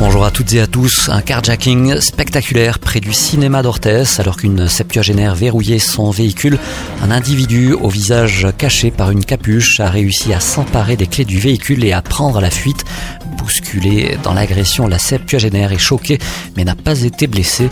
Bonjour à toutes et à tous. Un carjacking spectaculaire près du cinéma d'Orthès alors qu'une septuagénaire verrouillait son véhicule. Un individu au visage caché par une capuche a réussi à s'emparer des clés du véhicule et à prendre la fuite. Bousculé dans l'agression, la septuagénaire est choquée mais n'a pas été blessée.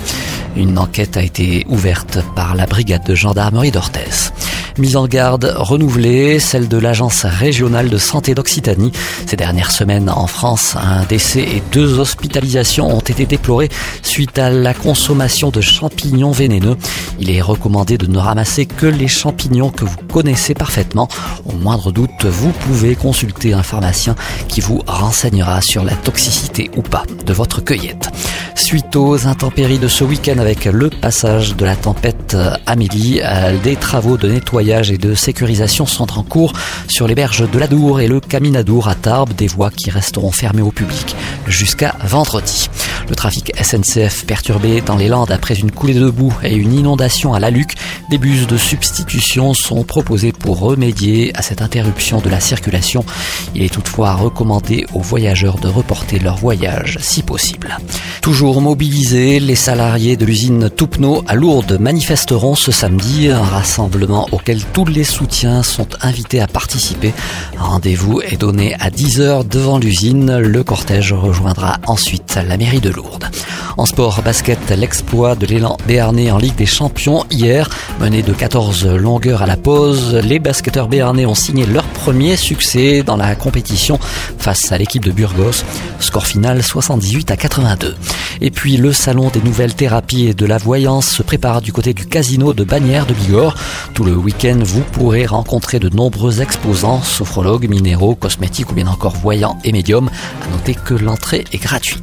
Une enquête a été ouverte par la brigade de gendarmerie d'Orthès. Mise en garde renouvelée, celle de l'Agence régionale de santé d'Occitanie. Ces dernières semaines en France, un décès et deux hospitalisations ont été déplorés suite à la consommation de champignons vénéneux. Il est recommandé de ne ramasser que les champignons que vous connaissez parfaitement. Au moindre doute, vous pouvez consulter un pharmacien qui vous renseignera sur la toxicité ou pas de votre cueillette. Suite aux intempéries de ce week-end avec le passage de la tempête Amélie, des travaux de nettoyage et de sécurisation sont en cours sur les berges de l'Adour et le Caminadour à Tarbes, des voies qui resteront fermées au public jusqu'à vendredi. Le trafic SNCF perturbé dans les Landes après une coulée de boue et une inondation à la Luc. Des bus de substitution sont proposés pour remédier à cette interruption de la circulation. Il est toutefois recommandé aux voyageurs de reporter leur voyage si possible. Toujours mobilisés, les salariés de l'usine Toupno à Lourdes manifesteront ce samedi, un rassemblement auquel tous les soutiens sont invités à participer. Un rendez-vous est donné à 10h devant l'usine. Le cortège rejoindra ensuite la mairie de En sport basket, l'exploit de l'élan béarnais en Ligue des Champions hier, mené de 14 longueurs à la pause, les basketteurs béarnais ont signé leur premier succès dans la compétition face à l'équipe de Burgos. Score final 78 à 82. Et puis le salon des nouvelles thérapies et de la voyance se prépare du côté du casino de Bagnères de Bigorre. Tout le week-end, vous pourrez rencontrer de nombreux exposants, sophrologues, minéraux, cosmétiques ou bien encore voyants et médiums. À noter que l'entrée est gratuite.